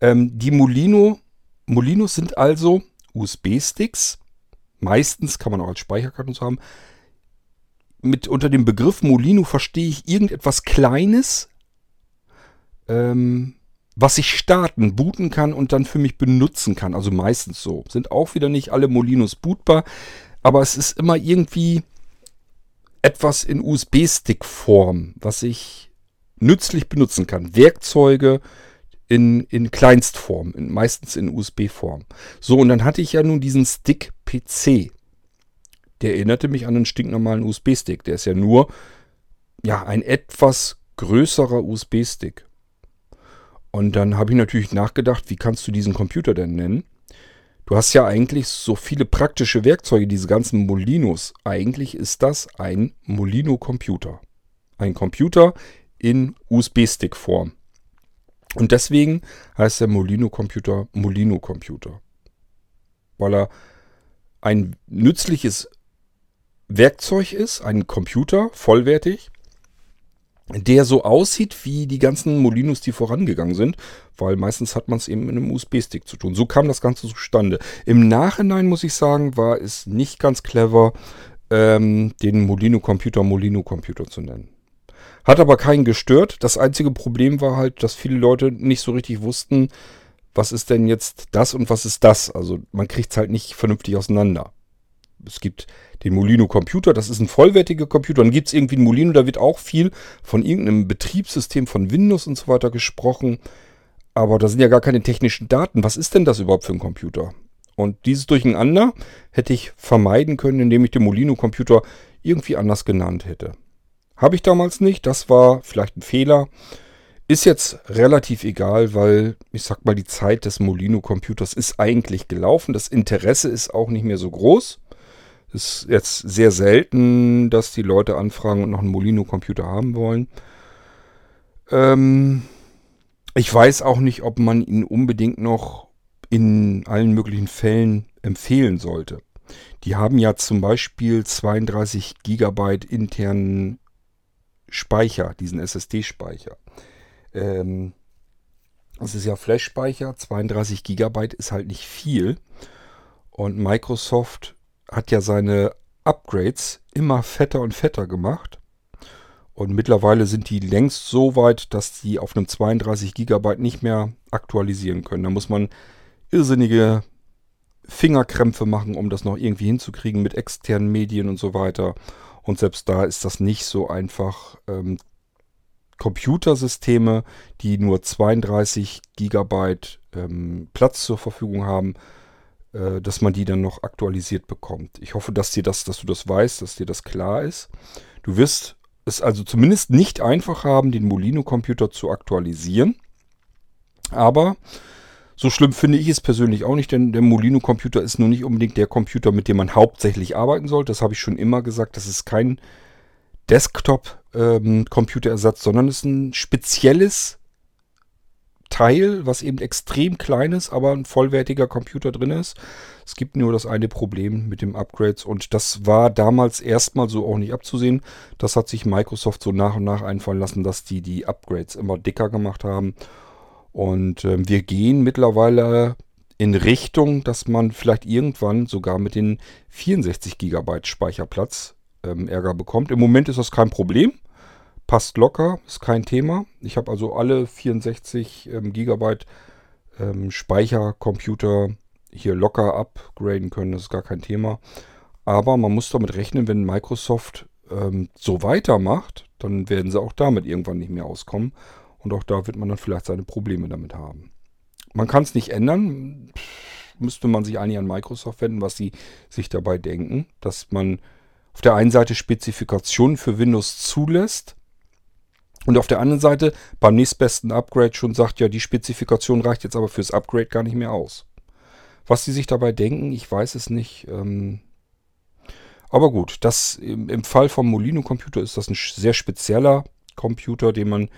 Ähm, die Molino, Molinos sind also USB-Sticks. Meistens kann man auch als Speicherkarte so haben mit unter dem Begriff Molino verstehe ich irgendetwas Kleines, ähm, was ich starten, booten kann und dann für mich benutzen kann. Also meistens so. Sind auch wieder nicht alle Molinos bootbar, aber es ist immer irgendwie etwas in USB-Stick-Form, was ich nützlich benutzen kann. Werkzeuge in, in Kleinstform, in, meistens in USB-Form. So, und dann hatte ich ja nun diesen Stick PC der erinnerte mich an einen stinknormalen USB-Stick. Der ist ja nur ja, ein etwas größerer USB-Stick. Und dann habe ich natürlich nachgedacht, wie kannst du diesen Computer denn nennen? Du hast ja eigentlich so viele praktische Werkzeuge, diese ganzen Molinos. Eigentlich ist das ein Molino-Computer. Ein Computer in USB-Stick-Form. Und deswegen heißt der Molino-Computer Molino-Computer. Weil er ein nützliches Werkzeug ist, ein Computer, vollwertig, der so aussieht wie die ganzen Molinos, die vorangegangen sind, weil meistens hat man es eben mit einem USB-Stick zu tun. So kam das Ganze zustande. Im Nachhinein muss ich sagen, war es nicht ganz clever, ähm, den Molino-Computer Molino-Computer zu nennen. Hat aber keinen gestört. Das einzige Problem war halt, dass viele Leute nicht so richtig wussten, was ist denn jetzt das und was ist das. Also man kriegt es halt nicht vernünftig auseinander. Es gibt den Molino Computer, das ist ein vollwertiger Computer. Dann gibt es irgendwie einen Molino, da wird auch viel von irgendeinem Betriebssystem von Windows und so weiter gesprochen. Aber da sind ja gar keine technischen Daten. Was ist denn das überhaupt für ein Computer? Und dieses Durcheinander hätte ich vermeiden können, indem ich den Molino Computer irgendwie anders genannt hätte. Habe ich damals nicht, das war vielleicht ein Fehler. Ist jetzt relativ egal, weil ich sag mal, die Zeit des Molino Computers ist eigentlich gelaufen. Das Interesse ist auch nicht mehr so groß. Ist jetzt sehr selten, dass die Leute anfragen und noch einen Molino-Computer haben wollen. Ähm, ich weiß auch nicht, ob man ihn unbedingt noch in allen möglichen Fällen empfehlen sollte. Die haben ja zum Beispiel 32 GB internen Speicher, diesen SSD-Speicher. Ähm, das ist ja Flash-Speicher, 32 GB ist halt nicht viel. Und Microsoft hat ja seine Upgrades immer fetter und fetter gemacht. Und mittlerweile sind die längst so weit, dass die auf einem 32 GB nicht mehr aktualisieren können. Da muss man irrsinnige Fingerkrämpfe machen, um das noch irgendwie hinzukriegen mit externen Medien und so weiter. Und selbst da ist das nicht so einfach. Ähm, Computersysteme, die nur 32 GB ähm, Platz zur Verfügung haben, äh, dass man die dann noch aktualisiert bekommt. Ich hoffe, dass dir das, dass du das weißt, dass dir das klar ist. Du wirst es also zumindest nicht einfach haben, den Molino-Computer zu aktualisieren. Aber so schlimm finde ich es persönlich auch nicht, denn der Molino-Computer ist nur nicht unbedingt der Computer, mit dem man hauptsächlich arbeiten sollte. Das habe ich schon immer gesagt. Das ist kein Desktop-Computerersatz, ähm, sondern es ist ein spezielles Teil, was eben extrem klein ist, aber ein vollwertiger Computer drin ist. Es gibt nur das eine Problem mit dem Upgrades und das war damals erstmal so auch nicht abzusehen. Das hat sich Microsoft so nach und nach einfallen lassen, dass die die Upgrades immer dicker gemacht haben. Und äh, wir gehen mittlerweile in Richtung, dass man vielleicht irgendwann sogar mit den 64 GB Speicherplatz ähm, Ärger bekommt. Im Moment ist das kein Problem. Passt locker, ist kein Thema. Ich habe also alle 64 ähm, Gigabyte ähm, Speichercomputer hier locker upgraden können, das ist gar kein Thema. Aber man muss damit rechnen, wenn Microsoft ähm, so weitermacht, dann werden sie auch damit irgendwann nicht mehr auskommen. Und auch da wird man dann vielleicht seine Probleme damit haben. Man kann es nicht ändern. Müsste man sich eigentlich an Microsoft wenden, was sie sich dabei denken, dass man auf der einen Seite Spezifikationen für Windows zulässt, und auf der anderen Seite beim nächstbesten Upgrade schon sagt, ja, die Spezifikation reicht jetzt aber fürs Upgrade gar nicht mehr aus. Was sie sich dabei denken, ich weiß es nicht. Ähm aber gut, das im, im Fall vom Molino-Computer ist das ein sehr spezieller Computer, den man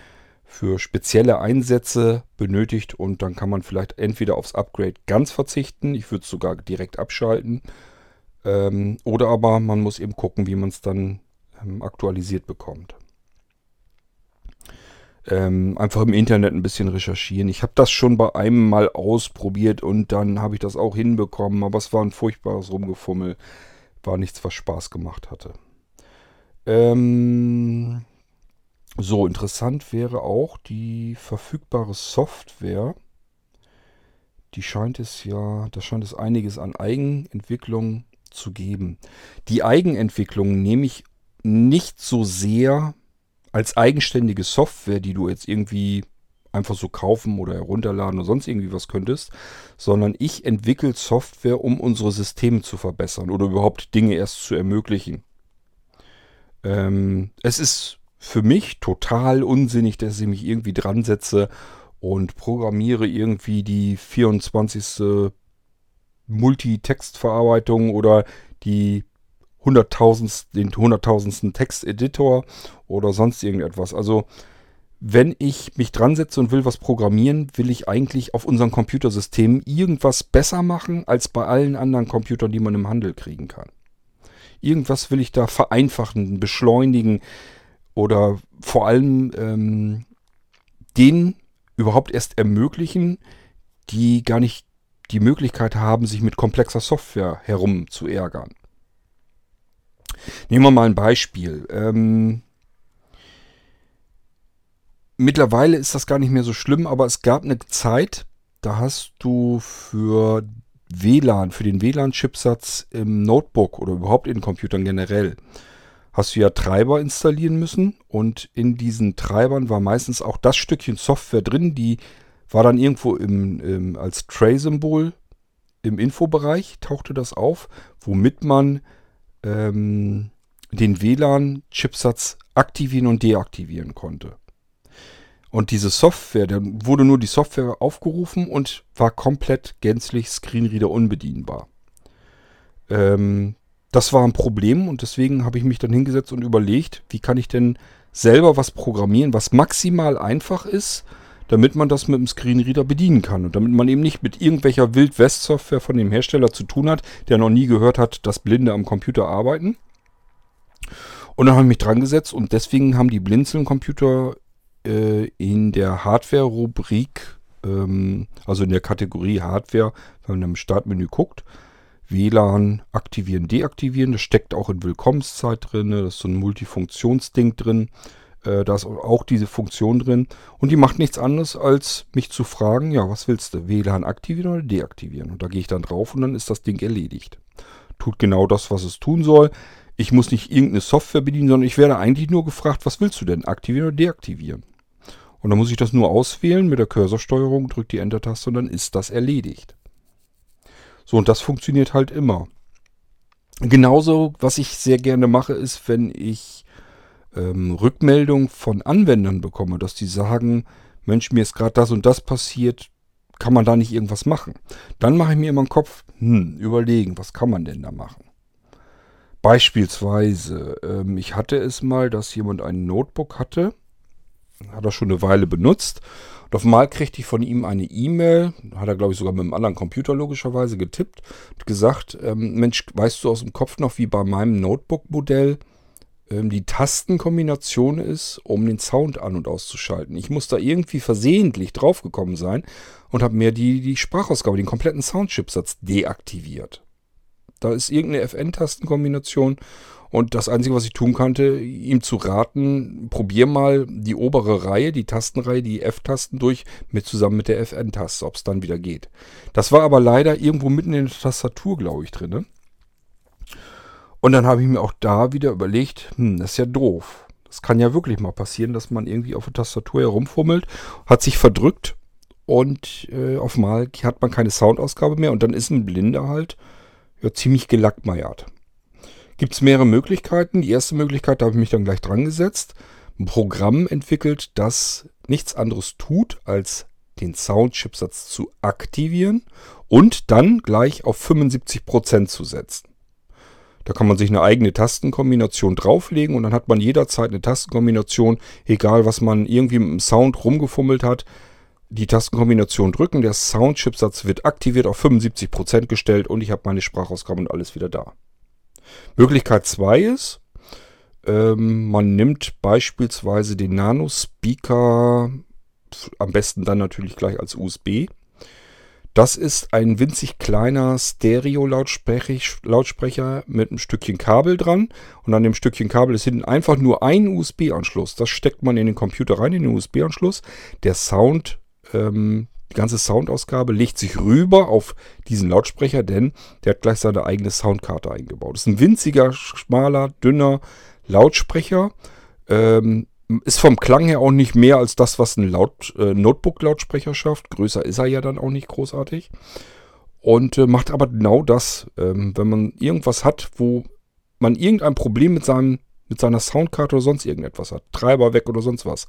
für spezielle Einsätze benötigt und dann kann man vielleicht entweder aufs Upgrade ganz verzichten, ich würde es sogar direkt abschalten, ähm, oder aber man muss eben gucken, wie man es dann ähm, aktualisiert bekommt ähm, einfach im Internet ein bisschen recherchieren. Ich habe das schon bei einem Mal ausprobiert und dann habe ich das auch hinbekommen, aber es war ein furchtbares Rumgefummel. War nichts, was Spaß gemacht hatte. Ähm, so, interessant wäre auch die verfügbare Software. Die scheint es ja, da scheint es einiges an Eigenentwicklung zu geben. Die Eigenentwicklung nehme ich nicht so sehr als eigenständige Software, die du jetzt irgendwie einfach so kaufen oder herunterladen oder sonst irgendwie was könntest, sondern ich entwickle Software, um unsere Systeme zu verbessern oder überhaupt Dinge erst zu ermöglichen. Ähm, es ist für mich total unsinnig, dass ich mich irgendwie dran setze und programmiere irgendwie die 24. Multitextverarbeitung oder die hunderttausendsten, den hunderttausendsten Texteditor oder sonst irgendetwas. Also wenn ich mich dran setze und will was programmieren, will ich eigentlich auf unserem Computersystem irgendwas besser machen als bei allen anderen Computern, die man im Handel kriegen kann. Irgendwas will ich da vereinfachen, beschleunigen oder vor allem ähm, denen überhaupt erst ermöglichen, die gar nicht die Möglichkeit haben, sich mit komplexer Software herum zu ärgern. Nehmen wir mal ein Beispiel. Ähm, mittlerweile ist das gar nicht mehr so schlimm, aber es gab eine Zeit, da hast du für WLAN, für den WLAN-Chipsatz im Notebook oder überhaupt in Computern generell, hast du ja Treiber installieren müssen und in diesen Treibern war meistens auch das Stückchen Software drin, die war dann irgendwo im, im als Tray-Symbol im Infobereich, tauchte das auf, womit man ähm, den WLAN-Chipsatz aktivieren und deaktivieren konnte. Und diese Software, da wurde nur die Software aufgerufen und war komplett gänzlich Screenreader unbedienbar. Ähm, das war ein Problem und deswegen habe ich mich dann hingesetzt und überlegt, wie kann ich denn selber was programmieren, was maximal einfach ist, damit man das mit dem Screenreader bedienen kann und damit man eben nicht mit irgendwelcher Wild-West-Software von dem Hersteller zu tun hat, der noch nie gehört hat, dass Blinde am Computer arbeiten. Und dann habe ich mich dran gesetzt und deswegen haben die Blinzeln-Computer äh, in der Hardware-Rubrik, ähm, also in der Kategorie Hardware, wenn man im Startmenü guckt, WLAN aktivieren, deaktivieren. Das steckt auch in Willkommenszeit drin. Das ist so ein Multifunktionsding drin. Äh, da ist auch diese Funktion drin. Und die macht nichts anderes, als mich zu fragen, ja, was willst du? WLAN aktivieren oder deaktivieren? Und da gehe ich dann drauf und dann ist das Ding erledigt. Tut genau das, was es tun soll. Ich muss nicht irgendeine Software bedienen, sondern ich werde eigentlich nur gefragt, was willst du denn? Aktivieren oder deaktivieren? Und dann muss ich das nur auswählen mit der Cursorsteuerung, drücke die Enter-Taste und dann ist das erledigt. So, und das funktioniert halt immer. Genauso, was ich sehr gerne mache, ist, wenn ich ähm, Rückmeldung von Anwendern bekomme, dass die sagen, Mensch, mir ist gerade das und das passiert, kann man da nicht irgendwas machen? Dann mache ich mir immer den Kopf, hm, überlegen, was kann man denn da machen? Beispielsweise, ähm, ich hatte es mal, dass jemand ein Notebook hatte, hat er schon eine Weile benutzt. Und auf einmal kriegte ich von ihm eine E-Mail, hat er glaube ich sogar mit einem anderen Computer logischerweise getippt, und gesagt, ähm, Mensch, weißt du aus dem Kopf noch, wie bei meinem Notebook-Modell die Tastenkombination ist, um den Sound an- und auszuschalten. Ich muss da irgendwie versehentlich draufgekommen sein und habe mir die, die Sprachausgabe, den kompletten Soundchipsatz deaktiviert. Da ist irgendeine FN-Tastenkombination und das Einzige, was ich tun konnte, ihm zu raten, probier mal die obere Reihe, die Tastenreihe, die F-Tasten durch, mit zusammen mit der FN-Taste, ob es dann wieder geht. Das war aber leider irgendwo mitten in der Tastatur, glaube ich, drin. Und dann habe ich mir auch da wieder überlegt, hm, das ist ja doof. Das kann ja wirklich mal passieren, dass man irgendwie auf der Tastatur herumfummelt, hat sich verdrückt und äh, auf einmal hat man keine Soundausgabe mehr und dann ist ein Blinder halt ja, ziemlich gelackmeiert gibt es mehrere Möglichkeiten. Die erste Möglichkeit, da habe ich mich dann gleich dran gesetzt, ein Programm entwickelt, das nichts anderes tut, als den Soundchipsatz zu aktivieren und dann gleich auf 75% zu setzen. Da kann man sich eine eigene Tastenkombination drauflegen und dann hat man jederzeit eine Tastenkombination, egal was man irgendwie mit dem Sound rumgefummelt hat. Die Tastenkombination drücken, der Soundchipsatz wird aktiviert auf 75% gestellt und ich habe meine Sprachausgabe und alles wieder da. Möglichkeit 2 ist, ähm, man nimmt beispielsweise den Nano-Speaker, am besten dann natürlich gleich als USB. Das ist ein winzig kleiner Stereo-Lautsprecher mit einem Stückchen Kabel dran. Und an dem Stückchen Kabel ist hinten einfach nur ein USB-Anschluss. Das steckt man in den Computer rein, in den USB-Anschluss. Der Sound ähm, die ganze Soundausgabe legt sich rüber auf diesen Lautsprecher, denn der hat gleich seine eigene Soundkarte eingebaut. Das ist ein winziger, schmaler, dünner Lautsprecher. Ähm, ist vom Klang her auch nicht mehr als das, was ein Laut, äh, Notebook-Lautsprecher schafft. Größer ist er ja dann auch nicht großartig. Und äh, macht aber genau das, ähm, wenn man irgendwas hat, wo man irgendein Problem mit seinem mit seiner Soundkarte oder sonst irgendetwas hat. Treiber weg oder sonst was.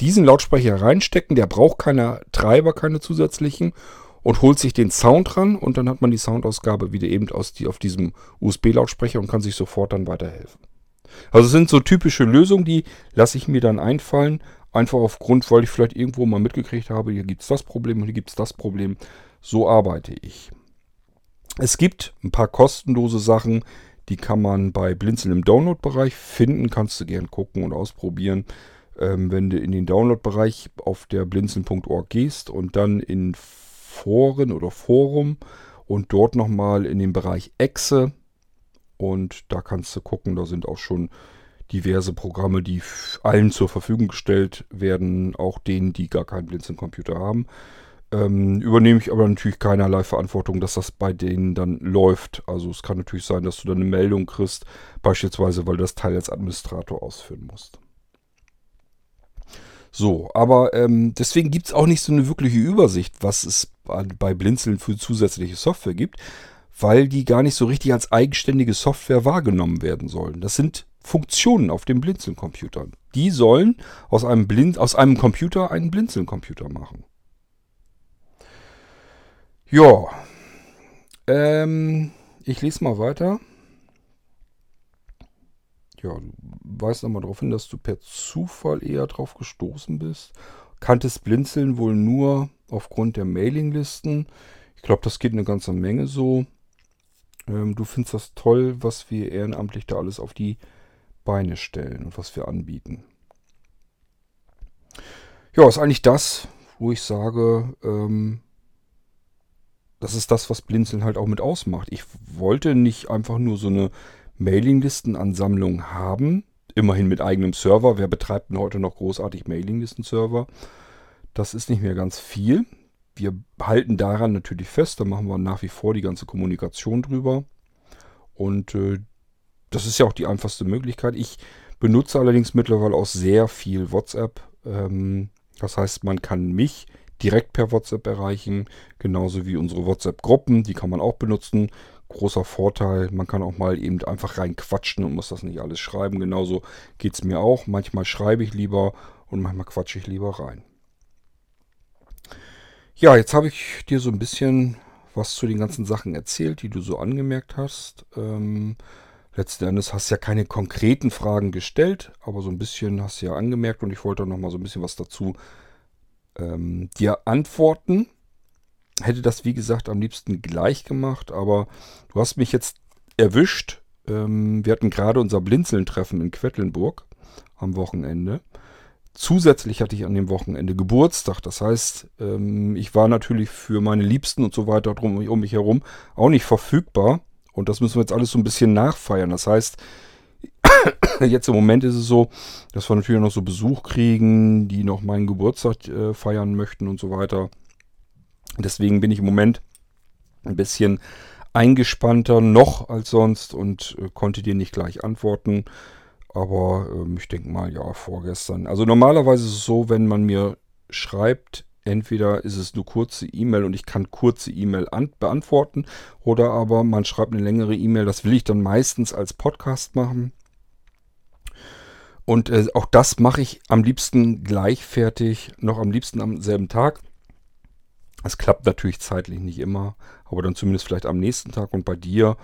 Diesen Lautsprecher reinstecken, der braucht keine Treiber, keine zusätzlichen und holt sich den Sound ran und dann hat man die Soundausgabe wieder eben aus die, auf diesem USB-Lautsprecher und kann sich sofort dann weiterhelfen. Also sind so typische Lösungen, die lasse ich mir dann einfallen. Einfach aufgrund, weil ich vielleicht irgendwo mal mitgekriegt habe, hier gibt es das Problem und hier gibt es das Problem. So arbeite ich. Es gibt ein paar kostenlose Sachen, die kann man bei Blinzeln im Download-Bereich finden. Kannst du gern gucken und ausprobieren. Ähm, wenn du in den Download-Bereich auf der blinzeln.org gehst und dann in Foren oder Forum und dort nochmal in den Bereich Exe und da kannst du gucken, da sind auch schon diverse Programme, die allen zur Verfügung gestellt werden, auch denen, die gar keinen Blinzeln-Computer haben. Ähm, übernehme ich aber natürlich keinerlei Verantwortung, dass das bei denen dann läuft. Also es kann natürlich sein, dass du dann eine Meldung kriegst, beispielsweise, weil du das Teil als Administrator ausführen musst. So, aber ähm, deswegen gibt es auch nicht so eine wirkliche Übersicht, was es bei Blinzeln für zusätzliche Software gibt, weil die gar nicht so richtig als eigenständige Software wahrgenommen werden sollen. Das sind Funktionen auf dem Blinzeln-Computer. Die sollen aus einem, Blind, aus einem Computer einen Blinzeln-Computer machen. Ja, ähm, ich lese mal weiter. Ja, du weist nochmal darauf hin, dass du per Zufall eher drauf gestoßen bist. Kanntest Blinzeln wohl nur aufgrund der Mailinglisten. Ich glaube, das geht eine ganze Menge so. Ähm, du findest das toll, was wir ehrenamtlich da alles auf die Beine stellen und was wir anbieten. Ja, ist eigentlich das, wo ich sage, ähm, das ist das, was Blinzeln halt auch mit ausmacht. Ich wollte nicht einfach nur so eine Mailinglistenansammlung haben. Immerhin mit eigenem Server. Wer betreibt denn heute noch großartig Mailinglisten-Server? Das ist nicht mehr ganz viel. Wir halten daran natürlich fest. Da machen wir nach wie vor die ganze Kommunikation drüber. Und äh, das ist ja auch die einfachste Möglichkeit. Ich benutze allerdings mittlerweile auch sehr viel WhatsApp. Ähm, das heißt, man kann mich direkt per WhatsApp erreichen, genauso wie unsere WhatsApp-Gruppen, die kann man auch benutzen. Großer Vorteil, man kann auch mal eben einfach rein quatschen und muss das nicht alles schreiben. Genauso geht es mir auch. Manchmal schreibe ich lieber und manchmal quatsche ich lieber rein. Ja, jetzt habe ich dir so ein bisschen was zu den ganzen Sachen erzählt, die du so angemerkt hast. Ähm, letzten Endes hast du ja keine konkreten Fragen gestellt, aber so ein bisschen hast du ja angemerkt und ich wollte noch mal so ein bisschen was dazu ähm, dir antworten. Hätte das, wie gesagt, am liebsten gleich gemacht, aber du hast mich jetzt erwischt. Ähm, wir hatten gerade unser Blinzeln-Treffen in Quedlinburg am Wochenende. Zusätzlich hatte ich an dem Wochenende Geburtstag. Das heißt, ähm, ich war natürlich für meine Liebsten und so weiter drum, um mich herum auch nicht verfügbar. Und das müssen wir jetzt alles so ein bisschen nachfeiern. Das heißt, Jetzt im Moment ist es so, dass wir natürlich noch so Besuch kriegen, die noch meinen Geburtstag äh, feiern möchten und so weiter. Deswegen bin ich im Moment ein bisschen eingespannter noch als sonst und äh, konnte dir nicht gleich antworten. Aber ähm, ich denke mal, ja, vorgestern. Also normalerweise ist es so, wenn man mir schreibt, entweder ist es nur kurze E-Mail und ich kann kurze E-Mail beantworten oder aber man schreibt eine längere E-Mail. Das will ich dann meistens als Podcast machen. Und äh, auch das mache ich am liebsten gleichfertig, noch am liebsten am selben Tag. Es klappt natürlich zeitlich nicht immer, aber dann zumindest vielleicht am nächsten Tag. Und bei dir,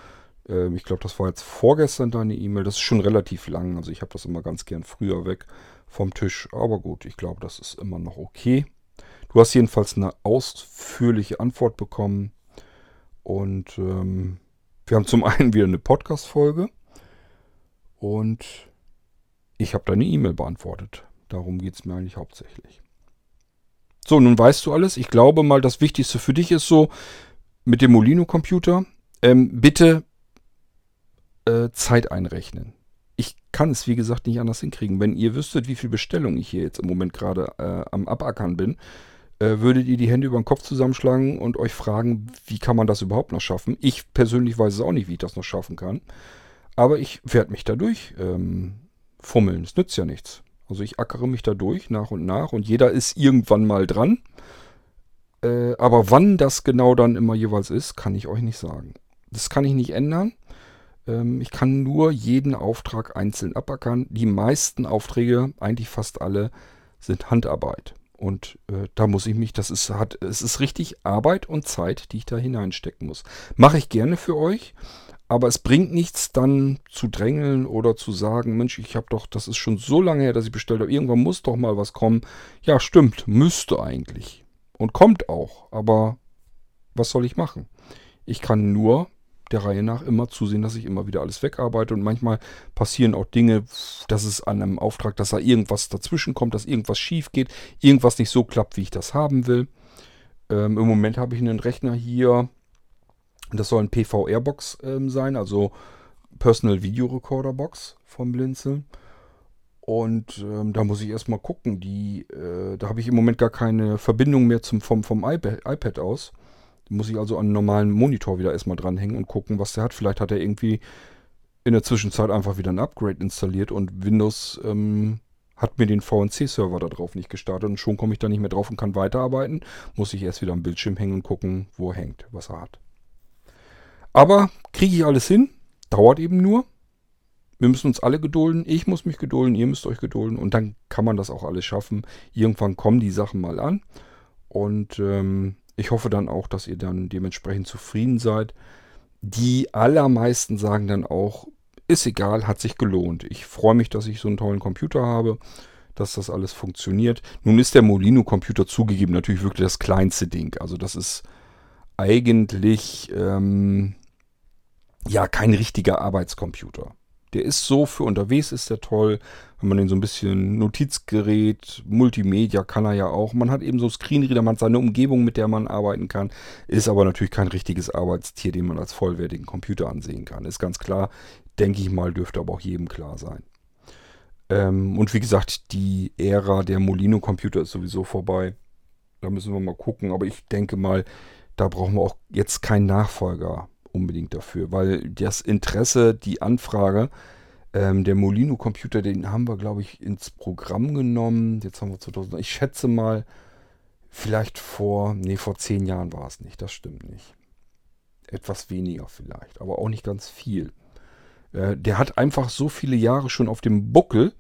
äh, ich glaube, das war jetzt vorgestern deine E-Mail, das ist schon relativ lang. Also ich habe das immer ganz gern früher weg vom Tisch. Aber gut, ich glaube, das ist immer noch okay. Du hast jedenfalls eine ausführliche Antwort bekommen. Und ähm, wir haben zum einen wieder eine Podcast-Folge. Und ich habe deine E-Mail beantwortet. Darum geht es mir eigentlich hauptsächlich. So, nun weißt du alles. Ich glaube mal, das Wichtigste für dich ist so, mit dem Molino-Computer, ähm, bitte äh, Zeit einrechnen. Ich kann es, wie gesagt, nicht anders hinkriegen. Wenn ihr wüsstet, wie viel Bestellung ich hier jetzt im Moment gerade äh, am Abackern bin, äh, würdet ihr die Hände über den Kopf zusammenschlagen und euch fragen, wie kann man das überhaupt noch schaffen? Ich persönlich weiß es auch nicht, wie ich das noch schaffen kann. Aber ich werde mich dadurch ähm, fummeln. Es nützt ja nichts. Also ich ackere mich da durch nach und nach und jeder ist irgendwann mal dran. Äh, aber wann das genau dann immer jeweils ist, kann ich euch nicht sagen. Das kann ich nicht ändern. Ähm, ich kann nur jeden Auftrag einzeln abackern. Die meisten Aufträge, eigentlich fast alle, sind Handarbeit. Und äh, da muss ich mich, das ist, hat, es ist richtig Arbeit und Zeit, die ich da hineinstecken muss. Mache ich gerne für euch. Aber es bringt nichts dann zu drängeln oder zu sagen, Mensch, ich habe doch, das ist schon so lange her, dass ich bestellt habe. Irgendwann muss doch mal was kommen. Ja, stimmt, müsste eigentlich. Und kommt auch. Aber was soll ich machen? Ich kann nur der Reihe nach immer zusehen, dass ich immer wieder alles wegarbeite. Und manchmal passieren auch Dinge, dass es an einem Auftrag, dass da irgendwas dazwischen kommt, dass irgendwas schief geht, irgendwas nicht so klappt, wie ich das haben will. Ähm, Im Moment habe ich einen Rechner hier, das soll ein PVR-Box ähm, sein, also Personal Video Recorder Box vom Blinzeln. Und ähm, da muss ich erstmal gucken. Die, äh, da habe ich im Moment gar keine Verbindung mehr zum, vom, vom iPad, iPad aus. Muss ich also an einen normalen Monitor wieder erstmal dranhängen und gucken, was der hat. Vielleicht hat er irgendwie in der Zwischenzeit einfach wieder ein Upgrade installiert und Windows ähm, hat mir den VNC-Server da drauf nicht gestartet und schon komme ich da nicht mehr drauf und kann weiterarbeiten. Muss ich erst wieder am Bildschirm hängen und gucken, wo er hängt, was er hat. Aber kriege ich alles hin, dauert eben nur. Wir müssen uns alle gedulden. Ich muss mich gedulden, ihr müsst euch gedulden und dann kann man das auch alles schaffen. Irgendwann kommen die Sachen mal an und ähm, ich hoffe dann auch, dass ihr dann dementsprechend zufrieden seid. Die allermeisten sagen dann auch, ist egal, hat sich gelohnt. Ich freue mich, dass ich so einen tollen Computer habe, dass das alles funktioniert. Nun ist der Molino-Computer zugegeben natürlich wirklich das kleinste Ding. Also das ist eigentlich ähm, ja kein richtiger Arbeitscomputer. Der ist so für unterwegs ist der toll. Wenn man den so ein bisschen Notizgerät, Multimedia kann er ja auch. Man hat eben so Screenreader, man hat seine Umgebung, mit der man arbeiten kann. Ist aber natürlich kein richtiges Arbeitstier, den man als vollwertigen Computer ansehen kann. Ist ganz klar. Denke ich mal, dürfte aber auch jedem klar sein. Ähm, und wie gesagt, die Ära der Molino-Computer ist sowieso vorbei. Da müssen wir mal gucken. Aber ich denke mal, da brauchen wir auch jetzt keinen Nachfolger unbedingt dafür, weil das Interesse, die Anfrage, ähm, der Molino Computer, den haben wir, glaube ich, ins Programm genommen. Jetzt haben wir 2000, ich schätze mal, vielleicht vor, nee, vor zehn Jahren war es nicht, das stimmt nicht. Etwas weniger vielleicht, aber auch nicht ganz viel. Äh, der hat einfach so viele Jahre schon auf dem Buckel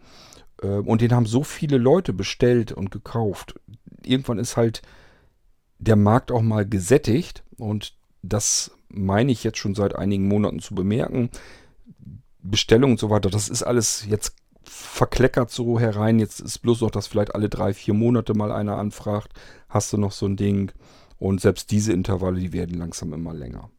äh, und den haben so viele Leute bestellt und gekauft. Irgendwann ist halt der Markt auch mal gesättigt und das meine ich jetzt schon seit einigen Monaten zu bemerken. Bestellung und so weiter, das ist alles jetzt verkleckert so herein. Jetzt ist bloß noch, dass vielleicht alle drei, vier Monate mal einer anfragt, hast du noch so ein Ding. Und selbst diese Intervalle, die werden langsam immer länger.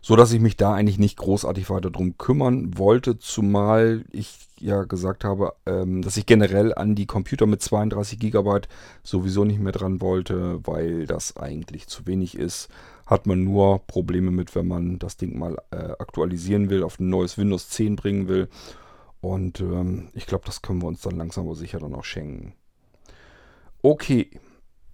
So dass ich mich da eigentlich nicht großartig weiter drum kümmern wollte, zumal ich ja gesagt habe, ähm, dass ich generell an die Computer mit 32 GB sowieso nicht mehr dran wollte, weil das eigentlich zu wenig ist. Hat man nur Probleme mit, wenn man das Ding mal äh, aktualisieren will, auf ein neues Windows 10 bringen will. Und ähm, ich glaube, das können wir uns dann langsam aber sicher dann auch schenken. Okay.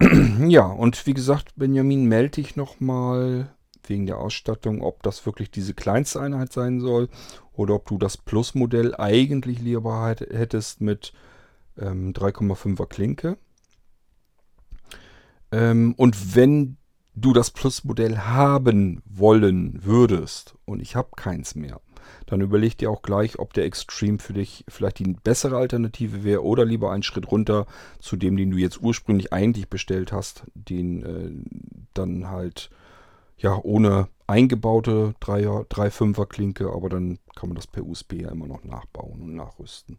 ja, und wie gesagt, Benjamin, melde dich nochmal wegen der Ausstattung, ob das wirklich diese kleinste Einheit sein soll oder ob du das Plus-Modell eigentlich lieber hättest mit ähm, 3,5er Klinke. Ähm, und wenn du das Plus-Modell haben wollen würdest und ich habe keins mehr, dann überleg dir auch gleich, ob der Extreme für dich vielleicht die bessere Alternative wäre oder lieber einen Schritt runter zu dem, den du jetzt ursprünglich eigentlich bestellt hast, den äh, dann halt ja, ohne eingebaute 3,5er Klinke, aber dann kann man das per USB ja immer noch nachbauen und nachrüsten.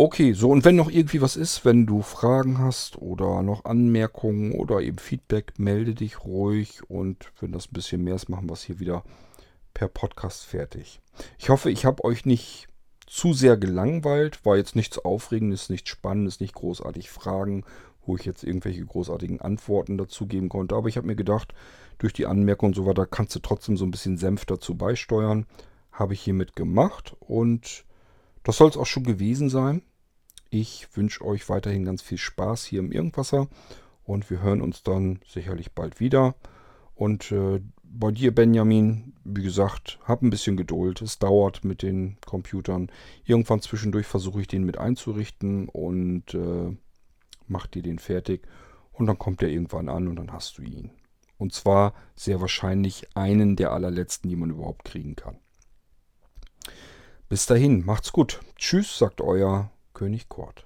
Okay, so und wenn noch irgendwie was ist, wenn du Fragen hast oder noch Anmerkungen oder eben Feedback, melde dich ruhig und wenn das ein bisschen mehr ist, machen wir es hier wieder per Podcast fertig. Ich hoffe, ich habe euch nicht zu sehr gelangweilt, war jetzt nichts Aufregendes, nichts Spannendes, nicht großartig Fragen wo ich jetzt irgendwelche großartigen Antworten dazu geben konnte. Aber ich habe mir gedacht, durch die Anmerkung und so weiter kannst du trotzdem so ein bisschen Senf dazu beisteuern. Habe ich hiermit gemacht und das soll es auch schon gewesen sein. Ich wünsche euch weiterhin ganz viel Spaß hier im Irgendwasser und wir hören uns dann sicherlich bald wieder. Und äh, bei dir, Benjamin, wie gesagt, hab ein bisschen Geduld. Es dauert mit den Computern. Irgendwann zwischendurch versuche ich den mit einzurichten und äh, mach dir den fertig und dann kommt er irgendwann an und dann hast du ihn. Und zwar sehr wahrscheinlich einen der allerletzten, die man überhaupt kriegen kann. Bis dahin, macht's gut. Tschüss, sagt euer König Kort.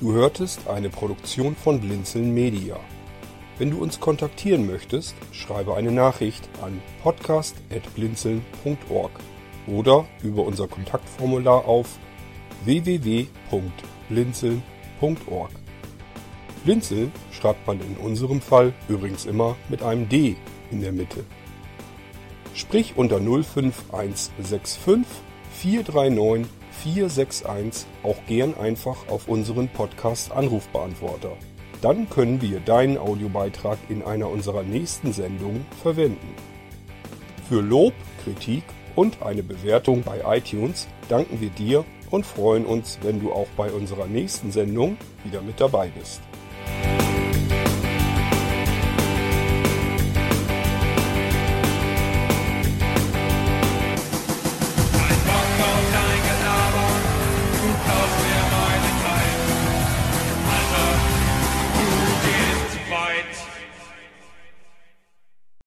Du hörtest eine Produktion von Blinzeln Media. Wenn du uns kontaktieren möchtest, schreibe eine Nachricht an podcast.blinzeln.org oder über unser Kontaktformular auf www.blinzeln.org. Blinzeln schreibt man in unserem Fall übrigens immer mit einem D in der Mitte. Sprich unter 05165 439 461 auch gern einfach auf unseren Podcast Anrufbeantworter. Dann können wir deinen Audiobeitrag in einer unserer nächsten Sendungen verwenden. Für Lob, Kritik und eine Bewertung bei iTunes danken wir dir und freuen uns, wenn du auch bei unserer nächsten Sendung wieder mit dabei bist.